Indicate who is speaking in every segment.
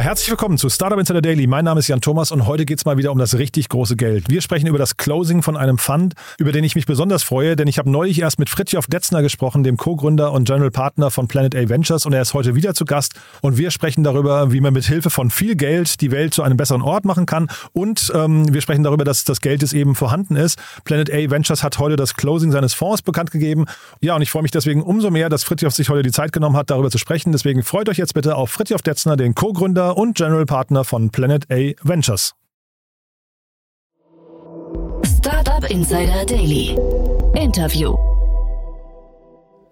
Speaker 1: Ja, herzlich willkommen zu Startup Insider Daily. Mein Name ist Jan Thomas und heute geht es mal wieder um das richtig große Geld. Wir sprechen über das Closing von einem Fund, über den ich mich besonders freue, denn ich habe neulich erst mit Fritjof Detzner gesprochen, dem Co-Gründer und General Partner von Planet A Ventures und er ist heute wieder zu Gast und wir sprechen darüber, wie man mit Hilfe von viel Geld die Welt zu einem besseren Ort machen kann und ähm, wir sprechen darüber, dass das Geld es eben vorhanden ist. Planet A Ventures hat heute das Closing seines Fonds bekannt gegeben. Ja, und ich freue mich deswegen umso mehr, dass Fritjof sich heute die Zeit genommen hat, darüber zu sprechen. Deswegen freut euch jetzt bitte auf Fritjof Detzner, den Co-Gründer Und General Partner von Planet A Ventures.
Speaker 2: Startup Insider Daily. Interview.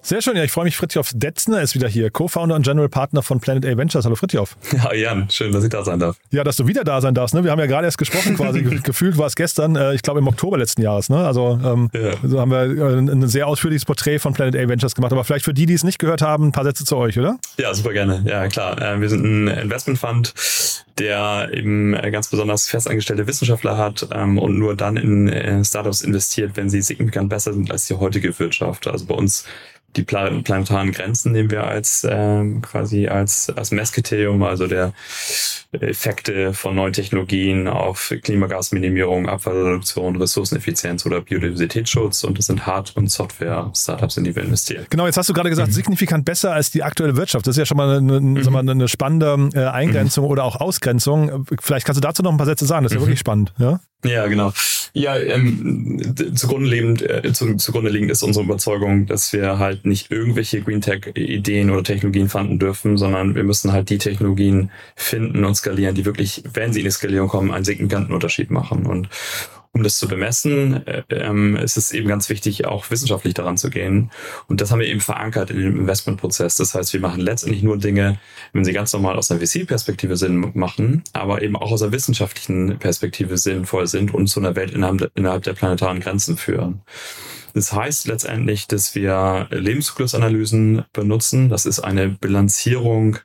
Speaker 1: Sehr schön, ja, ich freue mich. Fritjof Detzner ist wieder hier, Co-Founder und General Partner von Planet A Ventures. Hallo Fritjof.
Speaker 3: Ja, Jan, schön, dass ich da sein darf.
Speaker 1: Ja, dass du wieder da sein darfst. Ne? Wir haben ja gerade erst gesprochen, quasi gefühlt war es gestern, äh, ich glaube im Oktober letzten Jahres. Ne? Also ähm, ja. so haben wir äh, ein sehr ausführliches Porträt von Planet A Ventures gemacht. Aber vielleicht für die, die es nicht gehört haben, ein paar Sätze zu euch, oder?
Speaker 3: Ja, super gerne. Ja, klar. Äh, wir sind ein Investmentfund, der eben äh, ganz besonders festangestellte Wissenschaftler hat ähm, und nur dann in äh, Startups investiert, wenn sie signifikant besser sind als die heutige Wirtschaft. Also bei uns die planetaren Grenzen nehmen wir als ähm, quasi als, als Messkriterium, also der Effekte von neuen Technologien auf Klimagasminimierung, Abfallreduktion, Ressourceneffizienz oder Biodiversitätsschutz und das sind Hard- und Software-Startups, in die wir investieren.
Speaker 1: Genau, jetzt hast du gerade gesagt, mhm. signifikant besser als die aktuelle Wirtschaft. Das ist ja schon mal eine, mhm. mal, eine spannende äh, Eingrenzung mhm. oder auch Ausgrenzung. Vielleicht kannst du dazu noch ein paar Sätze sagen, das ist ja mhm. wirklich spannend. Ja,
Speaker 3: ja genau. Ja, ähm, zugrunde, liegend, äh, zu, zugrunde liegend ist unsere Überzeugung, dass wir halt nicht irgendwelche Green Tech-Ideen oder Technologien fanden dürfen, sondern wir müssen halt die Technologien finden und skalieren, die wirklich, wenn sie in die Skalierung kommen, einen signifikanten Unterschied machen. Und um das zu bemessen, äh, ähm, ist es eben ganz wichtig, auch wissenschaftlich daran zu gehen. Und das haben wir eben verankert in dem Investmentprozess. Das heißt, wir machen letztendlich nur Dinge, wenn sie ganz normal aus einer VC-Perspektive Sinn machen, aber eben auch aus einer wissenschaftlichen Perspektive sinnvoll sind und zu einer Welt innerhalb, innerhalb der planetaren Grenzen führen. Das heißt letztendlich, dass wir Lebenszyklusanalysen benutzen. Das ist eine Bilanzierung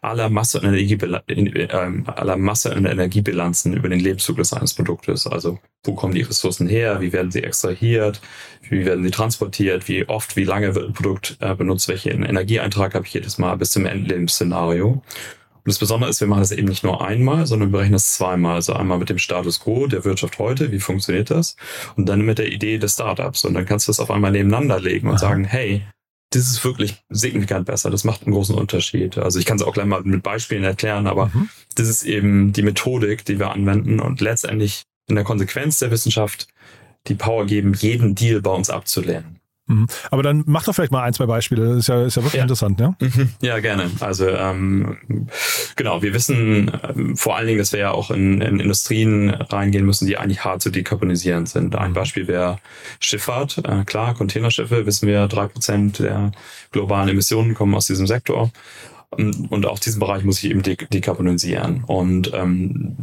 Speaker 3: aller Masse- und, Energiebila äh, aller Masse- und Energiebilanzen über den Lebenszyklus eines Produktes. Also wo kommen die Ressourcen her, wie werden sie extrahiert, wie werden sie transportiert, wie oft, wie lange wird ein Produkt äh, benutzt, welchen Energieeintrag habe ich jedes Mal bis zum Endlebensszenario. Und das Besondere ist, wir machen das eben nicht nur einmal, sondern wir berechnen das zweimal. Also einmal mit dem Status quo der Wirtschaft heute, wie funktioniert das? Und dann mit der Idee des Startups. Und dann kannst du das auf einmal nebeneinander legen und sagen, hey, das ist wirklich signifikant besser. Das macht einen großen Unterschied. Also ich kann es auch gleich mal mit Beispielen erklären, aber mhm. das ist eben die Methodik, die wir anwenden und letztendlich in der Konsequenz der Wissenschaft die Power geben, jeden Deal bei uns abzulehnen.
Speaker 1: Mhm. Aber dann mach doch vielleicht mal ein, zwei Beispiele. Das ist ja, ist ja wirklich ja. interessant, ja?
Speaker 3: Mhm. Ja, gerne. Also ähm, genau, wir wissen ähm, vor allen Dingen, dass wir ja auch in, in Industrien reingehen müssen, die eigentlich hart zu dekarbonisieren sind. Ein Beispiel wäre Schifffahrt. Äh, klar, Containerschiffe, wissen wir, drei Prozent der globalen Emissionen kommen aus diesem Sektor. Und auch diesen Bereich muss ich eben dekarbonisieren. Und ähm,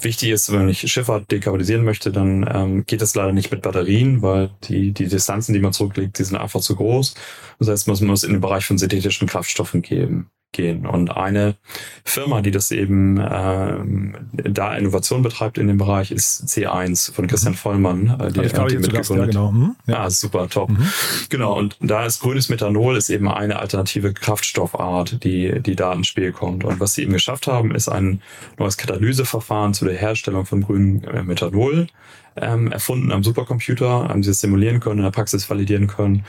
Speaker 3: wichtig ist, wenn ich Schifffahrt dekarbonisieren möchte, dann ähm, geht das leider nicht mit Batterien, weil die, die Distanzen, die man zurücklegt, die sind einfach zu groß. Das heißt, man muss in den Bereich von synthetischen Kraftstoffen geben gehen. Und eine Firma, die das eben ähm, da Innovation betreibt in dem Bereich, ist C1 von Christian mhm. Vollmann,
Speaker 1: äh, die, ich die mitgegründet. Ja, genau.
Speaker 3: Mhm. Ja. Ah, super, top. Mhm. Genau, und da ist grünes Methanol ist eben eine alternative Kraftstoffart, die, die da ins Spiel kommt. Und was sie eben geschafft haben, ist ein neues Katalyseverfahren zu der Herstellung von grünem äh, Methanol ähm, erfunden am Supercomputer, haben sie es simulieren können, in der Praxis validieren können.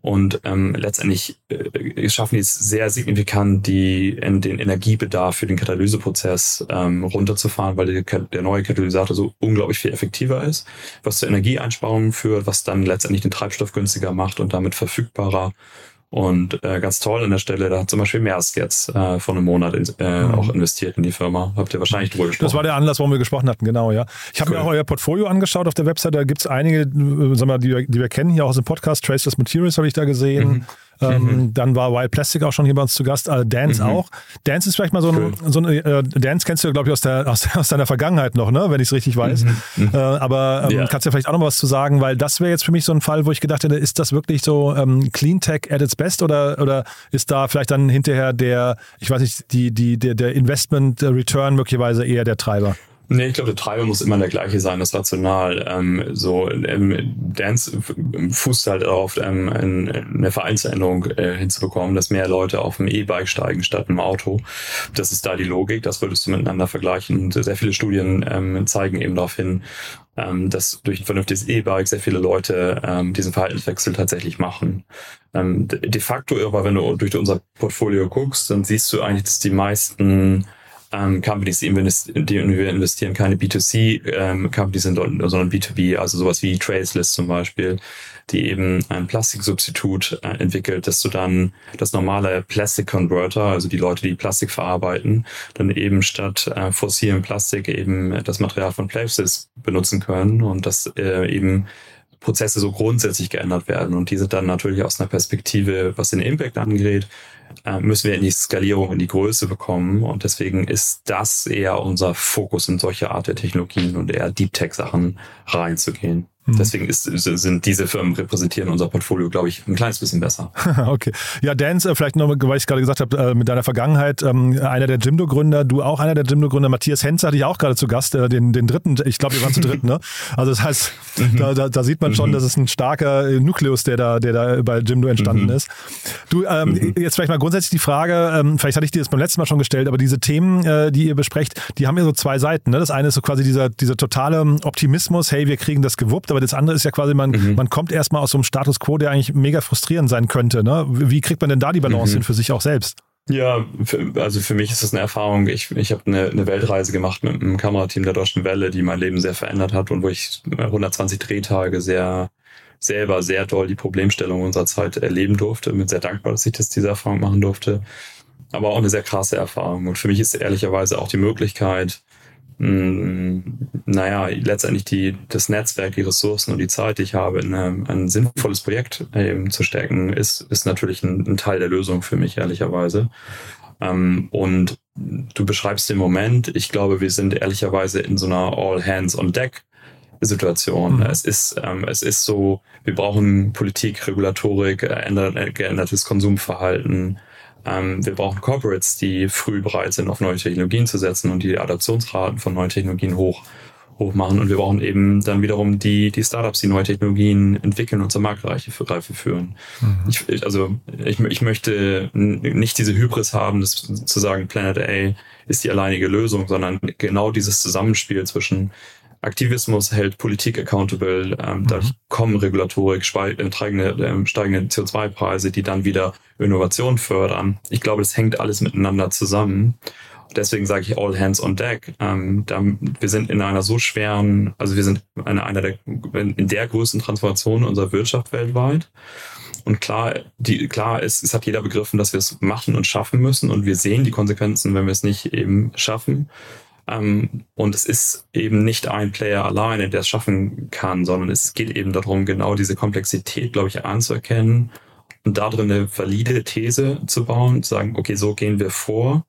Speaker 3: Und ähm, letztendlich äh, schaffen die es sehr signifikant, die, in den Energiebedarf für den Katalyseprozess ähm, runterzufahren, weil der, der neue Katalysator so unglaublich viel effektiver ist, was zur Energieeinsparung führt, was dann letztendlich den Treibstoff günstiger macht und damit verfügbarer und äh, ganz toll an der Stelle, da hat zum Beispiel Maersk jetzt äh, vor einem Monat äh, mhm. auch investiert in die Firma. Habt ihr wahrscheinlich drüber gesprochen.
Speaker 1: Das war der Anlass, warum wir gesprochen hatten, genau, ja. Ich habe cool. mir auch euer Portfolio angeschaut auf der Website. Da gibt es einige, äh, sagen wir, die, die wir kennen hier auch aus dem Podcast. Traceless Materials habe ich da gesehen. Mhm. Ähm, mhm. Dann war Wild Plastic auch schon hier bei uns zu Gast, äh, Dance mhm. auch. Dance ist vielleicht mal so ein, so ein äh, Dance kennst du, glaube ich, aus, der, aus, aus deiner Vergangenheit noch, ne? wenn ich es richtig weiß. Mhm. mhm. Äh, aber ähm, ja. kannst du ja vielleicht auch noch was zu sagen, weil das wäre jetzt für mich so ein Fall, wo ich gedacht hätte, ist das wirklich so ähm, Clean Tech at its best oder, oder ist da vielleicht dann hinterher der, ich weiß nicht, die, die, der, der Investment Return möglicherweise eher der Treiber?
Speaker 3: Nee, ich glaube, der Treiber muss immer der gleiche sein, das Rational. Ähm, so ähm, Dance fußt halt darauf, ähm, eine Vereinsänderung äh, hinzubekommen, dass mehr Leute auf dem E-Bike steigen statt im Auto. Das ist da die Logik, das würdest du miteinander vergleichen. Und sehr viele Studien ähm, zeigen eben darauf hin, ähm, dass durch ein vernünftiges E-Bike sehr viele Leute ähm, diesen Verhaltenswechsel tatsächlich machen. Ähm, de facto aber, wenn du durch unser Portfolio guckst, dann siehst du eigentlich, dass die meisten ähm, Companies, die, wir investieren, keine B2C-Companies ähm, sind, sondern B2B, also sowas wie Traceless zum Beispiel, die eben ein Plastiksubstitut äh, entwickelt, dass du dann das normale Plastic Converter, also die Leute, die Plastik verarbeiten, dann eben statt äh, fossilem Plastik eben das Material von Places benutzen können und das äh, eben Prozesse so grundsätzlich geändert werden. Und diese dann natürlich aus einer Perspektive, was den Impact angeht, äh, müssen wir in die Skalierung, in die Größe bekommen. Und deswegen ist das eher unser Fokus in solche Art der Technologien und eher Deep Tech Sachen reinzugehen. Mhm. Deswegen ist, sind diese Firmen repräsentieren unser Portfolio, glaube ich, ein kleines bisschen besser.
Speaker 1: okay. Ja, Dance, äh, vielleicht noch, weil ich gerade gesagt habe, äh, mit deiner Vergangenheit, ähm, einer der Jimdo-Gründer, du auch einer der Jimdo-Gründer, Matthias Henze hatte ich auch gerade zu Gast, äh, den, den dritten, ich glaube, ihr waren zu dritt, ne? Also das heißt, mhm. da, da, da, sieht man schon, mhm. dass es ein starker Nukleus, der da, der da bei Jimdo entstanden mhm. ist. Du, ähm, jetzt vielleicht mal grundsätzlich die Frage, ähm, vielleicht hatte ich dir das beim letzten Mal schon gestellt, aber diese Themen, die ihr besprecht, die haben ja so zwei Seiten. Ne? Das eine ist so quasi dieser, dieser totale Optimismus, hey, wir kriegen das gewuppt, aber das andere ist ja quasi, man, mhm. man kommt erstmal aus so einem Status quo, der eigentlich mega frustrierend sein könnte. Ne? Wie kriegt man denn da die Balance mhm. hin für sich auch selbst?
Speaker 3: Ja, für, also für mich ist das eine Erfahrung. Ich, ich habe eine, eine Weltreise gemacht mit einem Kamerateam der Deutschen Welle, die mein Leben sehr verändert hat und wo ich 120 Drehtage sehr selber sehr doll die Problemstellung unserer Zeit erleben durfte. Bin sehr dankbar, dass ich das diese Erfahrung machen durfte. Aber auch eine sehr krasse Erfahrung. Und für mich ist ehrlicherweise auch die Möglichkeit, mh, mm, naja, letztendlich die, das Netzwerk, die Ressourcen und die Zeit, die ich habe, in eine, ein sinnvolles Projekt eben zu stecken, ist, ist natürlich ein, ein Teil der Lösung für mich, ehrlicherweise. Ähm, und du beschreibst den Moment. Ich glaube, wir sind ehrlicherweise in so einer All Hands on Deck Situation. Mhm. Es ist, ähm, es ist so, wir brauchen Politik, Regulatorik, äh, geändertes Konsumverhalten, ähm, wir brauchen Corporates, die früh bereit sind, auf neue Technologien zu setzen und die Adaptionsraten von neuen Technologien hoch, hoch machen. Und wir brauchen eben dann wiederum die, die Startups, die neue Technologien entwickeln und zur Marktreife Reife führen. Mhm. Ich, also ich, ich möchte nicht diese Hybris haben, das zu sagen, Planet A ist die alleinige Lösung, sondern genau dieses Zusammenspiel zwischen Aktivismus hält Politik accountable, ähm, mhm. dadurch kommen Regulatorik, äh, steigende, äh, steigende CO2-Preise, die dann wieder Innovation fördern. Ich glaube, das hängt alles miteinander zusammen. Deswegen sage ich all hands on deck. Ähm, da, wir sind in einer so schweren, also wir sind in einer der, in der größten Transformation unserer Wirtschaft weltweit. Und klar, die, klar ist, es hat jeder begriffen, dass wir es machen und schaffen müssen. Und wir sehen die Konsequenzen, wenn wir es nicht eben schaffen. Ähm, und es ist eben nicht ein Player alleine, der es schaffen kann, sondern es geht eben darum, genau diese Komplexität, glaube ich, anzuerkennen und darin eine valide These zu bauen, zu sagen, okay, so gehen wir vor.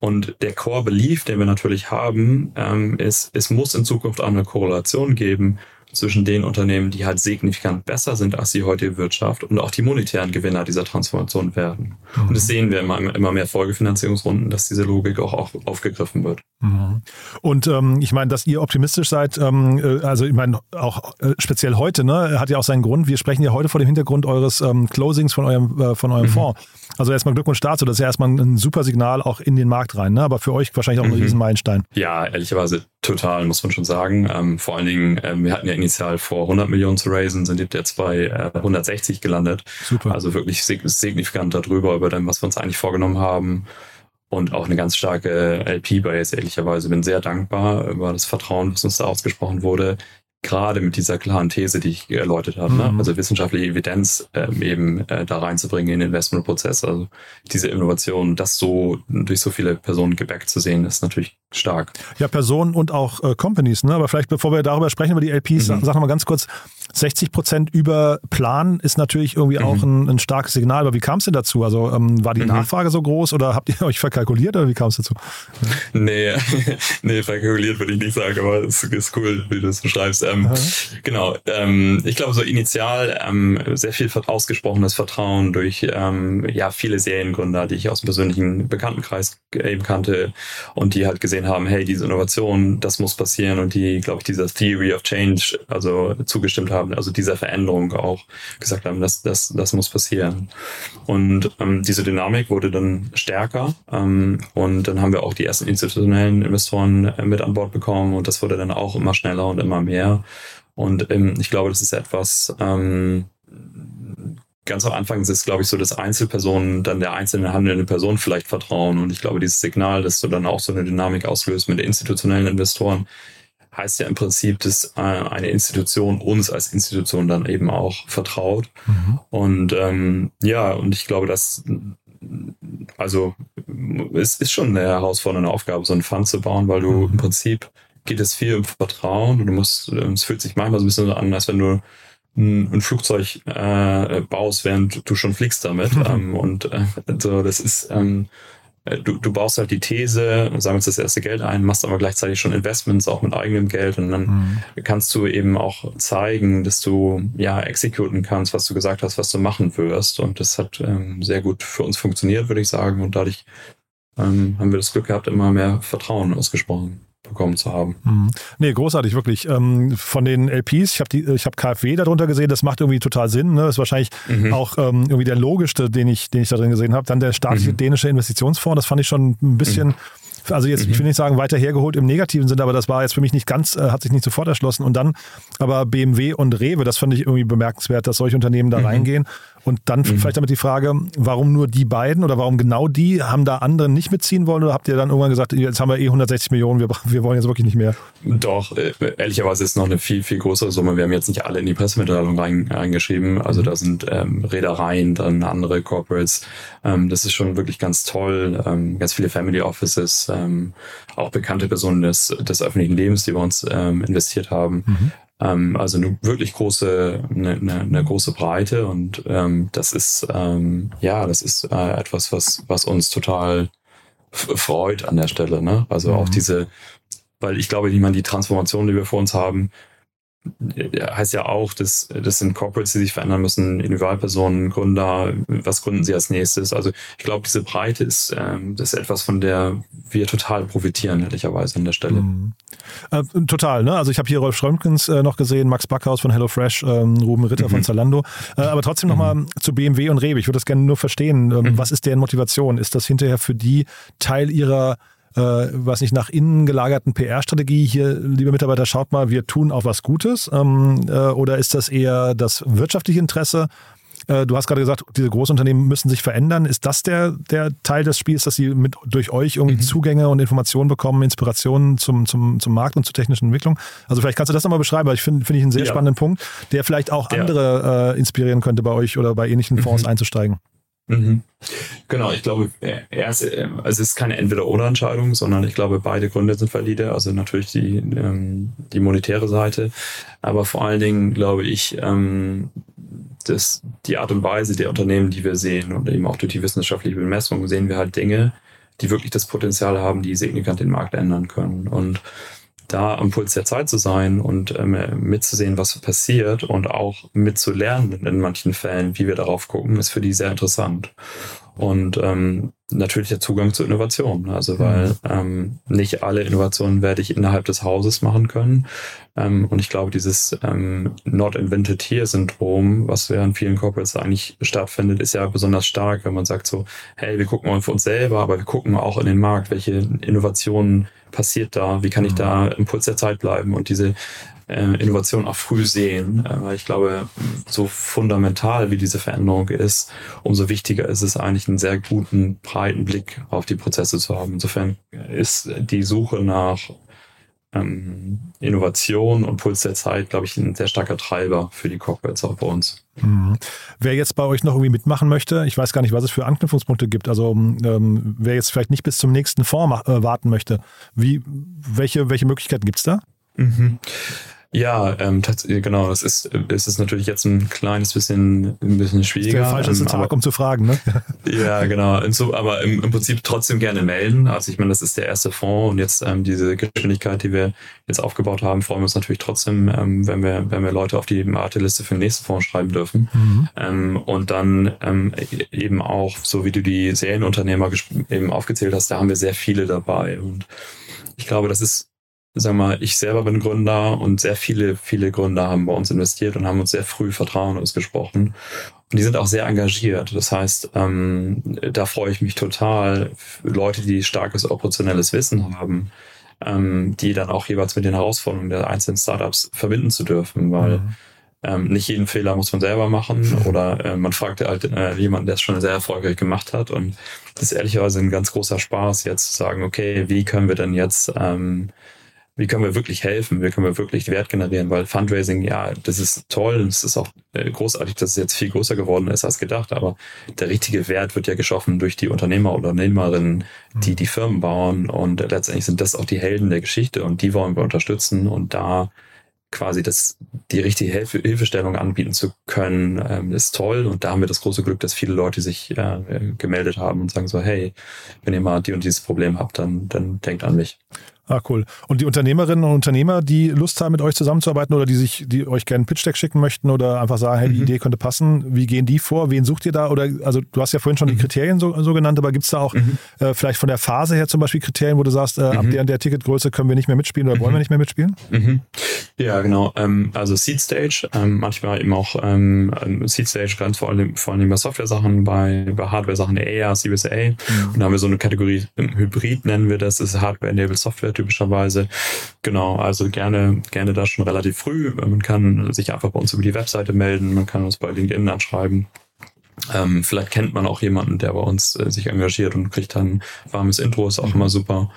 Speaker 3: Und der Core Belief, den wir natürlich haben, ähm, ist, es muss in Zukunft eine Korrelation geben zwischen den Unternehmen, die halt signifikant besser sind als die heutige Wirtschaft und auch die monetären Gewinner dieser Transformation werden. Mhm. Und das sehen wir immer, immer mehr Folgefinanzierungsrunden, dass diese Logik auch, auch aufgegriffen wird.
Speaker 1: Mhm. Und ähm, ich meine, dass ihr optimistisch seid, ähm, äh, also ich meine, auch äh, speziell heute, ne, hat ja auch seinen Grund. Wir sprechen ja heute vor dem Hintergrund eures ähm, Closings von eurem, äh, von eurem mhm. Fonds. Also erstmal Glückwunsch dazu, das ist ja erstmal ein super Signal auch in den Markt rein, ne? aber für euch wahrscheinlich auch ein mhm. Riesenmeilenstein.
Speaker 3: Ja, ehrlicherweise total, muss man schon sagen. Ähm, vor allen Dingen, ähm, wir hatten ja initial vor 100 Millionen zu raisen, sind jetzt bei äh, 160 gelandet. Super. Also wirklich signifikant darüber, über dem, was wir uns eigentlich vorgenommen haben. Und auch eine ganz starke LP-Base, ehrlicherweise. Bin sehr dankbar über das Vertrauen, was uns da ausgesprochen wurde gerade mit dieser klaren These, die ich erläutert habe, ne? mhm. ne? also wissenschaftliche Evidenz ähm, eben äh, da reinzubringen in den Investmentprozess, also diese Innovation, das so durch so viele Personen gebackt zu sehen, ist natürlich stark.
Speaker 1: Ja, Personen und auch äh, Companies, ne? aber vielleicht bevor wir darüber sprechen, über die LPs, mhm. sag noch mal ganz kurz, 60 Prozent über Plan ist natürlich irgendwie mhm. auch ein, ein, starkes Signal, aber wie kam es denn dazu? Also ähm, war die mhm. Nachfrage so groß oder habt ihr euch verkalkuliert oder wie kam es dazu?
Speaker 3: Nee, nee, verkalkuliert würde ich nicht sagen, aber es ist cool, wie du es beschreibst. Ähm, genau, ähm, ich glaube so initial ähm, sehr viel ausgesprochenes Vertrauen durch ähm, ja viele Seriengründer, die ich aus dem persönlichen Bekanntenkreis eben kannte und die halt gesehen gesehen haben, hey, diese Innovation, das muss passieren und die, glaube ich, dieser Theory of Change, also zugestimmt haben, also dieser Veränderung auch gesagt haben, das, das, das muss passieren. Und ähm, diese Dynamik wurde dann stärker ähm, und dann haben wir auch die ersten institutionellen Investoren äh, mit an Bord bekommen und das wurde dann auch immer schneller und immer mehr. Und ähm, ich glaube, das ist etwas, ähm, ganz am Anfang ist es, glaube ich, so, dass Einzelpersonen dann der einzelnen handelnden Person vielleicht vertrauen. Und ich glaube, dieses Signal, dass du dann auch so eine Dynamik auslöst mit institutionellen Investoren, heißt ja im Prinzip, dass äh, eine Institution uns als Institution dann eben auch vertraut. Mhm. Und ähm, ja, und ich glaube, dass also es ist schon eine herausfordernde Aufgabe, so einen Fund zu bauen, weil du mhm. im Prinzip geht es viel um Vertrauen und du musst, es fühlt sich manchmal so ein bisschen so an, als wenn du ein, ein Flugzeug äh, baust, während du schon fliegst damit. ähm, und äh, so, das ist, ähm, äh, du, du baust halt die These, sammelst das erste Geld ein, machst aber gleichzeitig schon Investments auch mit eigenem Geld und dann mhm. kannst du eben auch zeigen, dass du ja exekuten kannst, was du gesagt hast, was du machen wirst. Und das hat ähm, sehr gut für uns funktioniert, würde ich sagen. Und dadurch ähm, haben wir das Glück gehabt, immer mehr Vertrauen ausgesprochen bekommen zu haben.
Speaker 1: Mhm. Nee, großartig, wirklich. Ähm, von den LPs, ich habe hab KfW darunter gesehen, das macht irgendwie total Sinn. Ne? Das ist wahrscheinlich mhm. auch ähm, irgendwie der logischste, den ich, den ich da drin gesehen habe. Dann der staatliche mhm. dänische Investitionsfonds, das fand ich schon ein bisschen. Mhm also jetzt, mhm. ich will nicht sagen weiter hergeholt im negativen Sinne, aber das war jetzt für mich nicht ganz, äh, hat sich nicht sofort erschlossen. Und dann aber BMW und Rewe, das fand ich irgendwie bemerkenswert, dass solche Unternehmen da mhm. reingehen. Und dann mhm. vielleicht damit die Frage, warum nur die beiden oder warum genau die? Haben da andere nicht mitziehen wollen oder habt ihr dann irgendwann gesagt, jetzt haben wir eh 160 Millionen, wir, wir wollen jetzt wirklich nicht mehr?
Speaker 3: Doch, äh, ehrlicherweise ist es noch eine viel, viel größere Summe. Wir haben jetzt nicht alle in die Pressemitteilung rein, reingeschrieben. Also da sind ähm, Reedereien, dann andere Corporates. Ähm, das ist schon wirklich ganz toll. Ähm, ganz viele Family Offices, ähm, auch bekannte Personen des, des öffentlichen Lebens, die bei uns ähm, investiert haben. Mhm. Ähm, also eine wirklich große, eine, eine, eine große Breite und ähm, das ist ähm, ja, das ist äh, etwas, was was uns total freut an der Stelle. Ne? Also mhm. auch diese, weil ich glaube, ich meine, die Transformation, die wir vor uns haben, heißt ja auch, dass das sind Corporates, die sich verändern müssen, Individualpersonen, Gründer, was gründen sie als nächstes? Also ich glaube, diese Breite ist, ähm, das ist etwas, von der wir total profitieren, ehrlicherweise an der Stelle. Mhm.
Speaker 1: Äh, total, ne? Also ich habe hier Rolf Schrömkens äh, noch gesehen, Max Backhaus von HelloFresh, ähm, Ruben Ritter mhm. von Zalando. Äh, aber trotzdem nochmal mhm. zu BMW und Rewe. Ich würde das gerne nur verstehen. Ähm, mhm. Was ist deren Motivation? Ist das hinterher für die Teil ihrer äh, was nicht nach innen gelagerten PR-Strategie hier, liebe Mitarbeiter, schaut mal, wir tun auch was Gutes? Ähm, äh, oder ist das eher das wirtschaftliche Interesse? Äh, du hast gerade gesagt, diese Großunternehmen müssen sich verändern. Ist das der, der Teil des Spiels, dass sie mit, durch euch irgendwie mhm. Zugänge und Informationen bekommen, Inspirationen zum, zum, zum Markt und zur technischen Entwicklung? Also vielleicht kannst du das nochmal beschreiben, weil ich finde find ich einen sehr ja. spannenden Punkt, der vielleicht auch ja. andere äh, inspirieren könnte, bei euch oder bei ähnlichen Fonds mhm. einzusteigen.
Speaker 3: Mhm. Genau, ich glaube, erst, also es ist keine Entweder-Oder-Entscheidung, sondern ich glaube, beide Gründe sind valide. Also natürlich die, ähm, die monetäre Seite, aber vor allen Dingen glaube ich, ähm, dass die Art und Weise der Unternehmen, die wir sehen und eben auch durch die wissenschaftliche Bemessung sehen wir halt Dinge, die wirklich das Potenzial haben, die signifikant den Markt ändern können. Und da am Puls der Zeit zu sein und ähm, mitzusehen, was passiert und auch mitzulernen in manchen Fällen, wie wir darauf gucken, ist für die sehr interessant. Und ähm, natürlich der Zugang zu Innovation. Also weil mhm. ähm, nicht alle Innovationen werde ich innerhalb des Hauses machen können. Ähm, und ich glaube, dieses ähm, Not Invented Here Syndrom, was ja in vielen Corporates eigentlich stattfindet, ist ja besonders stark, wenn man sagt so, hey, wir gucken mal für uns selber, aber wir gucken auch in den Markt, welche Innovationen passiert da, wie kann ich da mhm. im Puls der Zeit bleiben und diese äh, Innovation auch früh sehen, äh, weil ich glaube, so fundamental wie diese Veränderung ist, umso wichtiger ist es eigentlich einen sehr guten, breiten Blick auf die Prozesse zu haben. Insofern ist die Suche nach ähm, Innovation und Puls der Zeit, glaube ich, ein sehr starker Treiber für die Corporates auch bei uns.
Speaker 1: Mhm. Wer jetzt bei euch noch irgendwie mitmachen möchte, ich weiß gar nicht, was es für Anknüpfungspunkte gibt. Also ähm, wer jetzt vielleicht nicht bis zum nächsten Fonds äh, warten möchte, wie, welche, welche Möglichkeiten gibt es da?
Speaker 3: Mhm. Ja, ähm, genau. Es ist, es ist natürlich jetzt ein kleines bisschen, ein bisschen schwieriger.
Speaker 1: Das ist der falsche ähm, Tag, um zu fragen, ne?
Speaker 3: ja, genau. So, aber im, im Prinzip trotzdem gerne melden. Also ich meine, das ist der erste Fonds und jetzt ähm, diese Geschwindigkeit, die wir jetzt aufgebaut haben, freuen wir uns natürlich trotzdem, ähm, wenn wir, wenn wir Leute auf die Warteliste für den nächsten Fonds schreiben dürfen. Mhm. Ähm, und dann ähm, eben auch, so wie du die Serienunternehmer eben aufgezählt hast, da haben wir sehr viele dabei und ich glaube, das ist, sag mal, ich selber bin Gründer und sehr viele, viele Gründer haben bei uns investiert und haben uns sehr früh Vertrauen ausgesprochen. Und die sind auch sehr engagiert. Das heißt, ähm, da freue ich mich total. Leute, die starkes operationelles Wissen haben, ähm, die dann auch jeweils mit den Herausforderungen der einzelnen Startups verbinden zu dürfen, weil mhm. ähm, nicht jeden Fehler muss man selber machen oder äh, man fragt halt äh, jemanden, der es schon sehr erfolgreich gemacht hat und das ist ehrlicherweise ein ganz großer Spaß, jetzt zu sagen, okay, wie können wir denn jetzt ähm, wie können wir wirklich helfen, wie können wir wirklich Wert generieren, weil Fundraising, ja, das ist toll, es ist auch äh, großartig, dass es jetzt viel größer geworden ist als gedacht, aber der richtige Wert wird ja geschaffen durch die Unternehmer oder Unternehmerinnen, die mhm. die Firmen bauen und letztendlich sind das auch die Helden der Geschichte und die wollen wir unterstützen und da quasi das, die richtige Hilfe, Hilfestellung anbieten zu können, ähm, ist toll. Und da haben wir das große Glück, dass viele Leute sich äh, gemeldet haben und sagen so, hey, wenn ihr mal die und dieses Problem habt, dann, dann denkt an mich.
Speaker 1: Ah, cool. Und die Unternehmerinnen und Unternehmer, die Lust haben, mit euch zusammenzuarbeiten oder die sich, die euch gerne einen Pitch-Deck schicken möchten oder einfach sagen, hey, die mhm. Idee könnte passen, wie gehen die vor? Wen sucht ihr da? Oder also du hast ja vorhin schon mhm. die Kriterien so, so genannt, aber gibt es da auch mhm. äh, vielleicht von der Phase her zum Beispiel Kriterien, wo du sagst, äh, ab mhm. der, der Ticketgröße können wir nicht mehr mitspielen oder wollen wir mhm. nicht mehr mitspielen?
Speaker 3: Ja, genau. Ähm, also Seed Stage, ähm, manchmal eben auch ähm, ähm Seed Stage ganz vor allem, vor allem bei Software-Sachen, bei, bei Hardware-Sachen eher Series A. Und da haben wir so eine Kategorie Hybrid, nennen wir das, das ist Hardware-Enabled Software typischerweise. Genau, also gerne, gerne da schon relativ früh. Man kann sich einfach bei uns über die Webseite melden, man kann uns bei LinkedIn anschreiben. Ähm, vielleicht kennt man auch jemanden, der bei uns äh, sich engagiert und kriegt dann warmes Intro, ist auch immer super.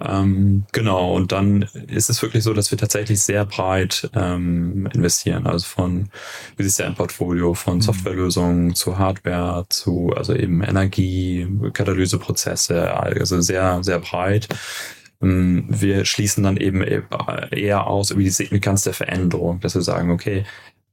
Speaker 3: Ähm, genau, und dann ist es wirklich so, dass wir tatsächlich sehr breit ähm, investieren. Also von, wie ist ja ein Portfolio von mhm. Softwarelösungen zu Hardware, zu also eben Energie, Katalyseprozesse, also sehr, sehr breit. Ähm, wir schließen dann eben eher aus über die Signifikanz der Veränderung, dass wir sagen, okay,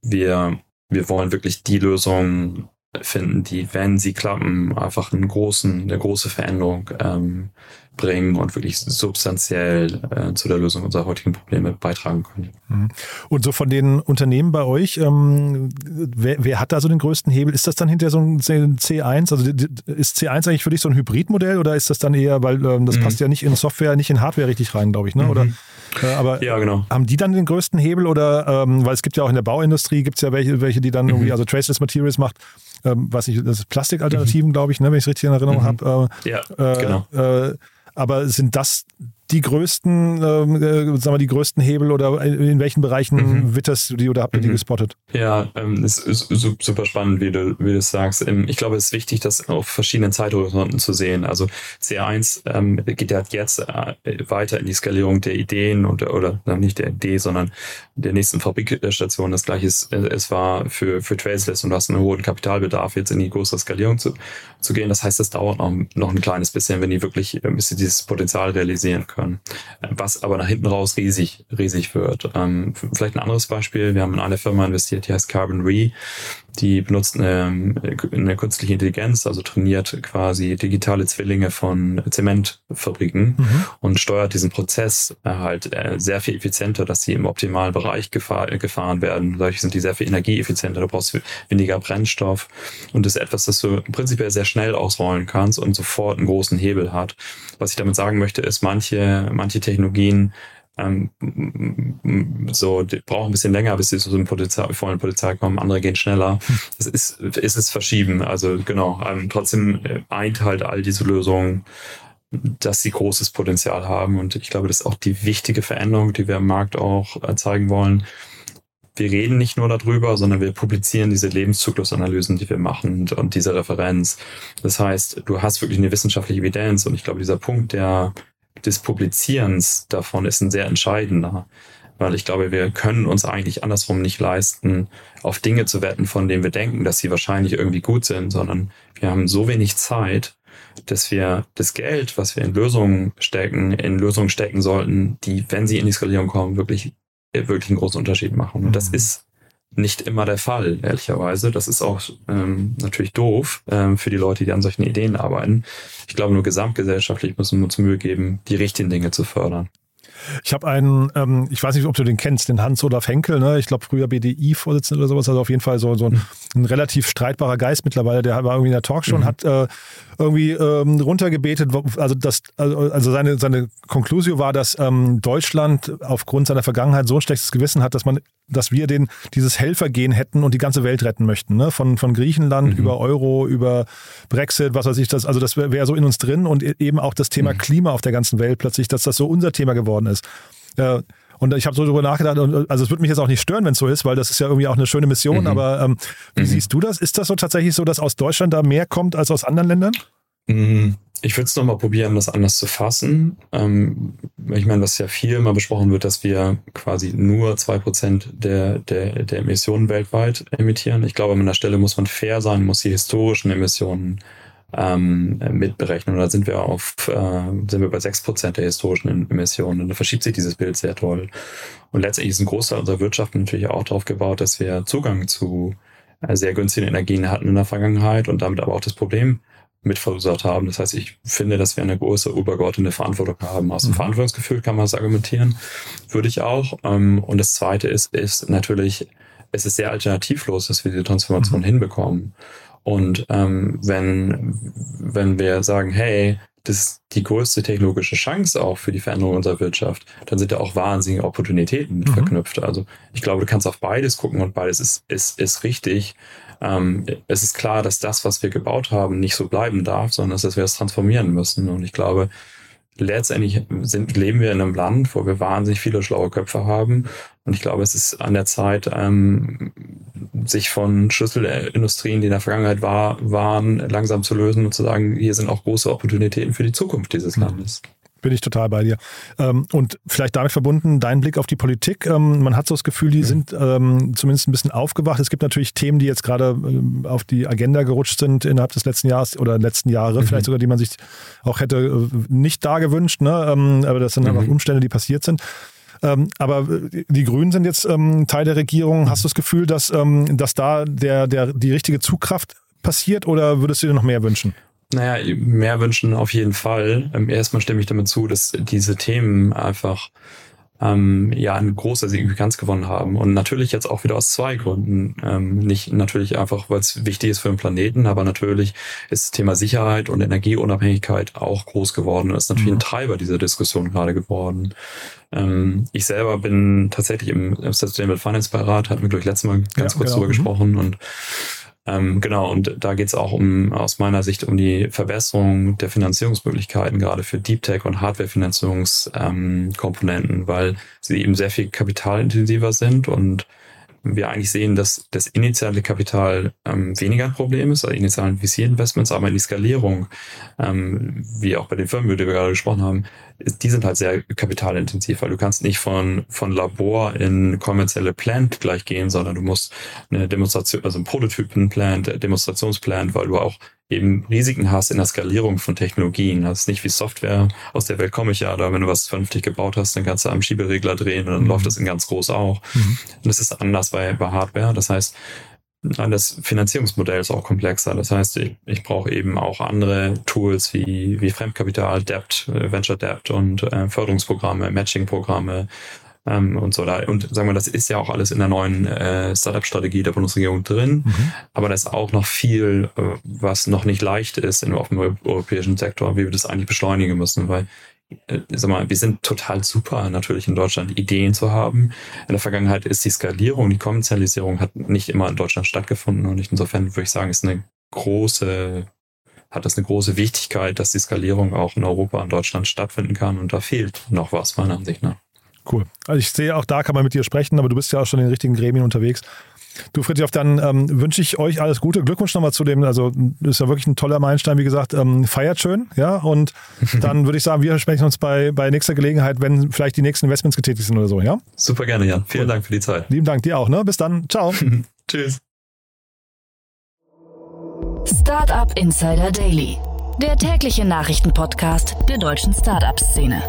Speaker 3: wir, wir wollen wirklich die Lösung finden, die, wenn sie klappen, einfach einen großen, eine große Veränderung ähm, bringen und wirklich substanziell äh, zu der Lösung unserer heutigen Probleme beitragen können.
Speaker 1: Mhm. Und so von den Unternehmen bei euch, ähm, wer, wer, hat da so den größten Hebel? Ist das dann hinter so ein C1? Also ist C1 eigentlich für dich so ein Hybridmodell oder ist das dann eher, weil ähm, das mhm. passt ja nicht in Software, nicht in Hardware richtig rein, glaube ich, ne? Oder, mhm. äh, aber
Speaker 3: ja, genau.
Speaker 1: haben die dann den größten Hebel oder, ähm, weil es gibt ja auch in der Bauindustrie, gibt es ja welche, welche, die dann mhm. irgendwie, also Traceless Materials macht, ähm, was ich, das ist Plastikalternativen, mhm. glaube ich, ne, wenn ich es richtig in Erinnerung mhm. habe.
Speaker 3: Äh, ja, äh, genau.
Speaker 1: Äh, aber sind das die größten, ähm, äh, sagen wir, die größten Hebel oder in welchen Bereichen mhm. witterst du die oder habt ihr mhm. die gespottet?
Speaker 3: Ja, ähm, es ist super spannend, wie du, wie du es sagst. Ähm, ich glaube, es ist wichtig, das auf verschiedenen Zeithorizonten zu sehen. Also CR1 ähm, geht ja jetzt äh, weiter in die Skalierung der Ideen und oder nicht der Idee, sondern der nächsten Fabrikstation. Das gleiche ist, äh, es war für, für Traceless und du hast einen hohen Kapitalbedarf, jetzt in die größere Skalierung zu, zu gehen. Das heißt, es dauert noch, noch ein kleines bisschen, wenn die wirklich, äh, bis sie dieses Potenzial realisieren können können. Was aber nach hinten raus riesig, riesig wird. Ähm, vielleicht ein anderes Beispiel. Wir haben in eine Firma investiert, die heißt Carbon Re. Die benutzt eine, eine künstliche Intelligenz, also trainiert quasi digitale Zwillinge von Zementfabriken mhm. und steuert diesen Prozess halt äh, sehr viel effizienter, dass sie im optimalen Bereich gefahr, gefahren werden. Dadurch sind die sehr viel energieeffizienter. Du brauchst weniger Brennstoff und das ist etwas, das du prinzipiell sehr schnell ausrollen kannst und sofort einen großen Hebel hat. Was ich damit sagen möchte, ist, manche, manche Technologien ähm, so die brauchen ein bisschen länger, bis sie zu so einem Potenzial, vollen Potenzial kommen. Andere gehen schneller. Es ist, ist es verschieben. Also genau. Ähm, trotzdem äh, eint halt all diese Lösungen, dass sie großes Potenzial haben. Und ich glaube, das ist auch die wichtige Veränderung, die wir im Markt auch äh, zeigen wollen. Wir reden nicht nur darüber, sondern wir publizieren diese Lebenszyklusanalysen, die wir machen und, und diese Referenz. Das heißt, du hast wirklich eine wissenschaftliche Evidenz und ich glaube, dieser Punkt, der des Publizierens davon ist ein sehr entscheidender. Weil ich glaube, wir können uns eigentlich andersrum nicht leisten, auf Dinge zu wetten, von denen wir denken, dass sie wahrscheinlich irgendwie gut sind, sondern wir haben so wenig Zeit, dass wir das Geld, was wir in Lösungen stecken, in Lösungen stecken sollten, die, wenn sie in die Skalierung kommen, wirklich, wirklich einen großen Unterschied machen. Und das mhm. ist nicht immer der Fall, ehrlicherweise. Das ist auch ähm, natürlich doof ähm, für die Leute, die an solchen Ideen arbeiten. Ich glaube, nur gesamtgesellschaftlich müssen wir uns Mühe geben, die richtigen Dinge zu fördern.
Speaker 1: Ich habe einen, ähm, ich weiß nicht, ob du den kennst, den Hans-Olaf Henkel, ne? ich glaube früher BDI-Vorsitzender oder sowas, also auf jeden Fall so, so ein, ein, relativ streitbarer Geist mittlerweile, der war irgendwie in der Talkshow mhm. und hat äh, irgendwie ähm, runtergebetet, also das, also, also seine, seine Konklusio war, dass ähm, Deutschland aufgrund seiner Vergangenheit so ein schlechtes Gewissen hat, dass man, dass wir den dieses Helfergehen hätten und die ganze Welt retten möchten, ne? Von, von Griechenland mhm. über Euro, über Brexit, was weiß ich, das, also das wäre wär so in uns drin und e-, eben auch das Thema mhm. Klima auf der ganzen Welt plötzlich, dass das so unser Thema geworden ist. Äh, und ich habe so darüber nachgedacht, und, also es würde mich jetzt auch nicht stören, wenn es so ist, weil das ist ja irgendwie auch eine schöne Mission. Mhm. Aber ähm, wie mhm. siehst du das? Ist das so tatsächlich so, dass aus Deutschland da mehr kommt als aus anderen Ländern?
Speaker 3: Mhm. Ich würde es nochmal probieren, das anders zu fassen. Ähm, ich meine, was ja viel mal besprochen wird, dass wir quasi nur zwei Prozent der, der, der Emissionen weltweit emittieren. Ich glaube, an der Stelle muss man fair sein, muss die historischen Emissionen ähm, mitberechnen. Und da sind wir auf, äh, sind wir bei sechs Prozent der historischen Emissionen. Und da verschiebt sich dieses Bild sehr toll. Und letztendlich ist ein Großteil unserer Wirtschaft natürlich auch darauf gebaut, dass wir Zugang zu äh, sehr günstigen Energien hatten in der Vergangenheit und damit aber auch das Problem mit verursacht haben. Das heißt, ich finde, dass wir eine große übergeordnete Verantwortung haben. Aus dem mhm. Verantwortungsgefühl kann man das argumentieren, würde ich auch. Ähm, und das Zweite ist, ist natürlich, es ist sehr alternativlos, dass wir diese Transformation mhm. hinbekommen. Und ähm, wenn, wenn wir sagen, hey, das ist die größte technologische Chance auch für die Veränderung unserer Wirtschaft, dann sind da auch wahnsinnige Opportunitäten mit mhm. verknüpft. Also ich glaube, du kannst auf beides gucken und beides ist, ist, ist richtig. Ähm, es ist klar, dass das, was wir gebaut haben, nicht so bleiben darf, sondern dass wir es transformieren müssen. Und ich glaube, letztendlich sind, leben wir in einem Land, wo wir wahnsinnig viele schlaue Köpfe haben. Und ich glaube, es ist an der Zeit, ähm, sich von Schlüsselindustrien, die in der Vergangenheit war, waren, langsam zu lösen und zu sagen, hier sind auch große Opportunitäten für die Zukunft dieses mhm. Landes.
Speaker 1: Bin ich total bei dir. Ähm, und vielleicht damit verbunden, dein Blick auf die Politik. Ähm, man hat so das Gefühl, die mhm. sind ähm, zumindest ein bisschen aufgewacht. Es gibt natürlich Themen, die jetzt gerade auf die Agenda gerutscht sind innerhalb des letzten Jahres oder letzten Jahre, mhm. vielleicht sogar, die man sich auch hätte äh, nicht da gewünscht. Ne? aber das sind mhm. einfach Umstände, die passiert sind. Aber die Grünen sind jetzt Teil der Regierung. Hast du das Gefühl, dass, dass da der, der, die richtige Zugkraft passiert oder würdest du dir noch mehr wünschen?
Speaker 3: Naja, mehr wünschen auf jeden Fall. Ähm, erstmal stimme ich damit zu, dass diese Themen einfach ähm, ja eine große Signifikanz gewonnen haben. Und natürlich jetzt auch wieder aus zwei Gründen. Ähm, nicht natürlich einfach, weil es wichtig ist für den Planeten, aber natürlich ist das Thema Sicherheit und Energieunabhängigkeit auch groß geworden und ist natürlich mhm. ein Treiber dieser Diskussion gerade geworden. Ähm, ich selber bin tatsächlich im, Sustainable Finance Beirat, hatten wir, glaube ich, letztes Mal ganz ja, kurz genau. drüber mhm. gesprochen und ähm, genau, und da geht es auch um aus meiner Sicht um die Verbesserung der Finanzierungsmöglichkeiten, gerade für Deep Tech und Hardware-Finanzierungskomponenten, ähm, weil sie eben sehr viel kapitalintensiver sind und wir eigentlich sehen, dass das initiale Kapital ähm, weniger ein Problem ist, also initialen VC-Investments, aber die Skalierung, ähm, wie auch bei den Firmen, über die wir gerade gesprochen haben, die sind halt sehr kapitalintensiv, weil du kannst nicht von, von Labor in kommerzielle Plant gleich gehen, sondern du musst eine Demonstration, also ein Prototypen-Plant, Demonstrationsplant, weil du auch eben Risiken hast in der Skalierung von Technologien. Das ist nicht wie Software, aus der Welt komme ich ja, da wenn du was vernünftig gebaut hast, dann kannst du am Schieberegler drehen und dann mhm. läuft das in ganz groß auch. Mhm. Und das ist anders bei, bei Hardware. Das heißt, das Finanzierungsmodell ist auch komplexer. Das heißt, ich, ich brauche eben auch andere Tools wie, wie Fremdkapital, Debt, äh, Venture Debt und äh, Förderungsprogramme, Matching-Programme, ähm, und so da. Und sagen wir, das ist ja auch alles in der neuen äh, Startup-Strategie der Bundesregierung drin. Mhm. Aber da ist auch noch viel, äh, was noch nicht leicht ist in, auf dem europäischen Sektor, wie wir das eigentlich beschleunigen müssen, weil äh, sag mal, wir sind total super natürlich in Deutschland, Ideen zu haben. In der Vergangenheit ist die Skalierung, die Kommerzialisierung hat nicht immer in Deutschland stattgefunden und insofern würde ich sagen, ist eine große hat das eine große Wichtigkeit, dass die Skalierung auch in Europa und Deutschland stattfinden kann und da fehlt noch was meiner Ansicht nach.
Speaker 1: Cool. Also ich sehe, auch da kann man mit dir sprechen, aber du bist ja auch schon in den richtigen Gremien unterwegs. Du, Fritjof, dann ähm, wünsche ich euch alles Gute. Glückwunsch nochmal zu dem, also ist ja wirklich ein toller Meilenstein, wie gesagt. Ähm, feiert schön, ja. Und dann würde ich sagen, wir sprechen uns bei, bei nächster Gelegenheit, wenn vielleicht die nächsten Investments getätigt sind oder so, ja?
Speaker 3: Super gerne, Jan. Vielen cool. Dank für die Zeit.
Speaker 1: Lieben Dank dir auch, ne? Bis dann. Ciao.
Speaker 3: Tschüss.
Speaker 2: Startup Insider Daily, der tägliche Nachrichtenpodcast der deutschen Startup-Szene.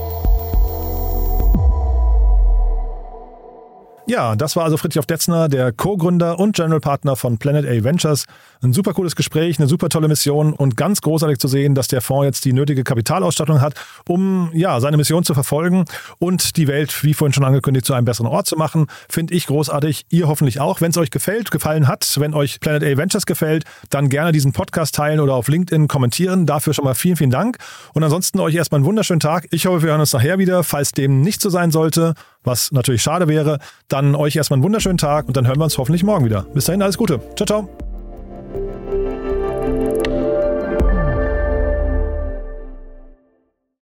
Speaker 1: Ja, das war also Fritjof Detzner, der Co-Gründer und General Partner von Planet A Ventures. Ein super cooles Gespräch, eine super tolle Mission und ganz großartig zu sehen, dass der Fonds jetzt die nötige Kapitalausstattung hat, um ja, seine Mission zu verfolgen und die Welt, wie vorhin schon angekündigt, zu einem besseren Ort zu machen. Finde ich großartig. Ihr hoffentlich auch. Wenn es euch gefällt, gefallen hat, wenn euch Planet A Ventures gefällt, dann gerne diesen Podcast teilen oder auf LinkedIn kommentieren. Dafür schon mal vielen, vielen Dank. Und ansonsten euch erstmal einen wunderschönen Tag. Ich hoffe, wir hören uns nachher wieder. Falls dem nicht so sein sollte, was natürlich schade wäre. Dann euch erstmal einen wunderschönen Tag und dann hören wir uns hoffentlich morgen wieder. Bis dahin, alles Gute. Ciao, ciao.